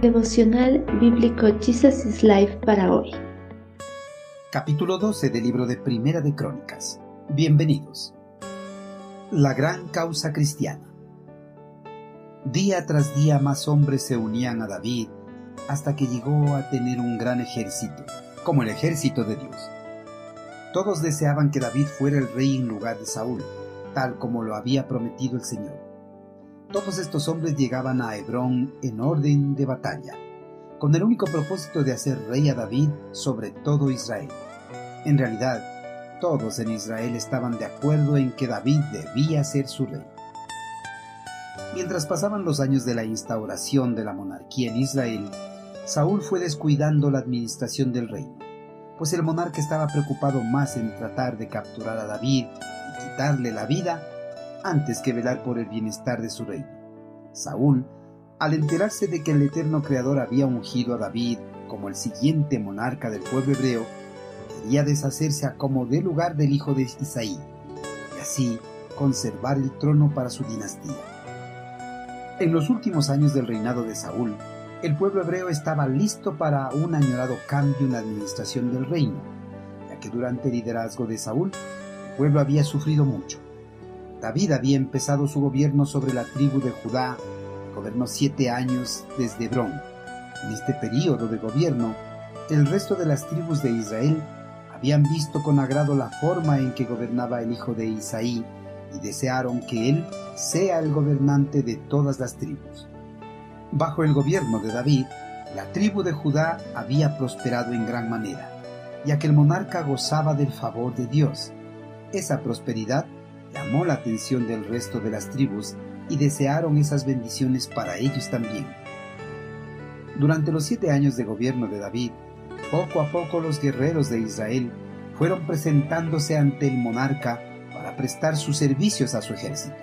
Devocional Bíblico Jesus is Life para hoy. Capítulo 12 del libro de Primera de Crónicas. Bienvenidos. La gran causa cristiana. Día tras día más hombres se unían a David hasta que llegó a tener un gran ejército, como el ejército de Dios. Todos deseaban que David fuera el rey en lugar de Saúl, tal como lo había prometido el Señor. Todos estos hombres llegaban a Hebrón en orden de batalla, con el único propósito de hacer rey a David sobre todo Israel. En realidad, todos en Israel estaban de acuerdo en que David debía ser su rey. Mientras pasaban los años de la instauración de la monarquía en Israel, Saúl fue descuidando la administración del reino, pues el monarca estaba preocupado más en tratar de capturar a David y quitarle la vida antes que velar por el bienestar de su reino. Saúl, al enterarse de que el eterno Creador había ungido a David como el siguiente monarca del pueblo hebreo, quería deshacerse a como dé lugar del hijo de Isaí, y así conservar el trono para su dinastía. En los últimos años del reinado de Saúl, el pueblo hebreo estaba listo para un añorado cambio en la administración del reino, ya que durante el liderazgo de Saúl, el pueblo había sufrido mucho. David había empezado su gobierno sobre la tribu de Judá, gobernó siete años desde Hebrón. En este periodo de gobierno, el resto de las tribus de Israel habían visto con agrado la forma en que gobernaba el hijo de Isaí y desearon que él sea el gobernante de todas las tribus. Bajo el gobierno de David, la tribu de Judá había prosperado en gran manera, ya que el monarca gozaba del favor de Dios. Esa prosperidad llamó la atención del resto de las tribus y desearon esas bendiciones para ellos también. Durante los siete años de gobierno de David, poco a poco los guerreros de Israel fueron presentándose ante el monarca para prestar sus servicios a su ejército.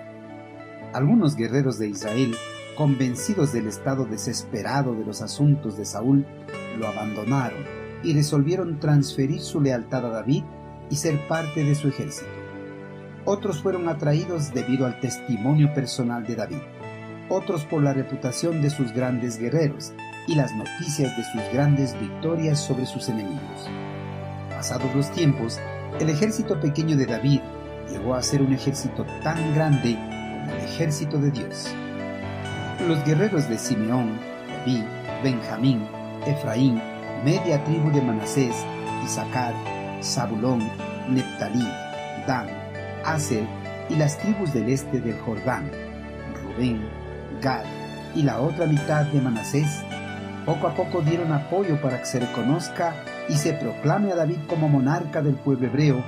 Algunos guerreros de Israel, convencidos del estado desesperado de los asuntos de Saúl, lo abandonaron y resolvieron transferir su lealtad a David y ser parte de su ejército. Otros fueron atraídos debido al testimonio personal de David, otros por la reputación de sus grandes guerreros y las noticias de sus grandes victorias sobre sus enemigos. Pasados los tiempos, el ejército pequeño de David llegó a ser un ejército tan grande como el ejército de Dios. Los guerreros de Simeón, David, Benjamín, Efraín, media tribu de Manasés, Isaacar, Zabulón, Neptalí, Dan, Y las tribus del este del Jordán, Rubén, Gad y la otra mitad de Manasés, poco a poco dieron apoyo para que se reconozca y se proclame a David como monarca del pueblo hebreo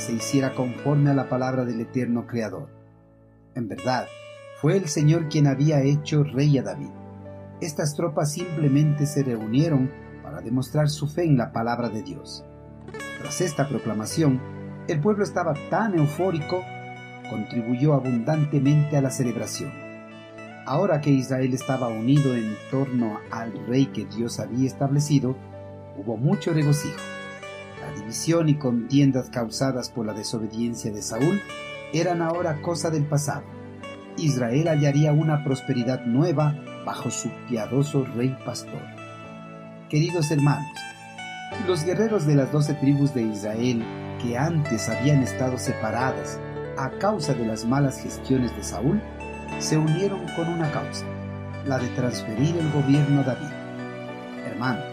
se hiciera conforme a la palabra del eterno Creador. En verdad, fue el Señor quien había hecho rey a David. Estas tropas simplemente se reunieron para demostrar su fe en la palabra de Dios. Tras esta proclamación, el pueblo estaba tan eufórico, contribuyó abundantemente a la celebración. Ahora que Israel estaba unido en torno al rey que Dios había establecido, hubo mucho regocijo. La división y contiendas causadas por la desobediencia de Saúl eran ahora cosa del pasado. Israel hallaría una prosperidad nueva bajo su piadoso rey pastor. Queridos hermanos, los guerreros de las doce tribus de Israel, que antes habían estado separadas a causa de las malas gestiones de Saúl, se unieron con una causa, la de transferir el gobierno a David. Hermanos,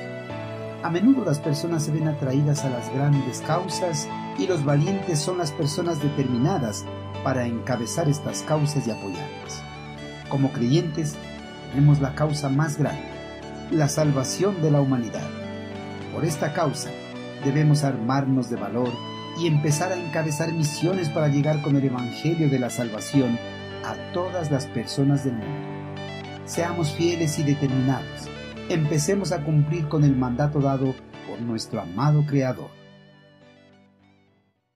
a menudo las personas se ven atraídas a las grandes causas y los valientes son las personas determinadas para encabezar estas causas y apoyarlas. Como creyentes, tenemos la causa más grande, la salvación de la humanidad. Por esta causa, debemos armarnos de valor y empezar a encabezar misiones para llegar con el Evangelio de la salvación a todas las personas del mundo. Seamos fieles y determinados empecemos a cumplir con el mandato dado por nuestro amado Creador.